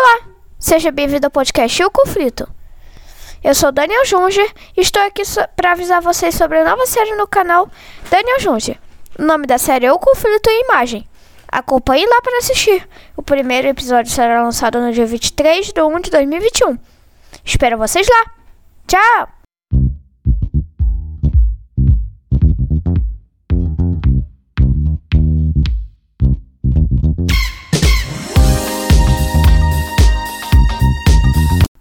Olá, seja bem-vindo ao podcast O Conflito. Eu sou Daniel Junger e estou aqui so para avisar vocês sobre a nova série no canal Daniel Junger. O nome da série é O Conflito em Imagem. Acompanhe lá para assistir. O primeiro episódio será lançado no dia 23 de 1 de 2021. Espero vocês lá. Tchau!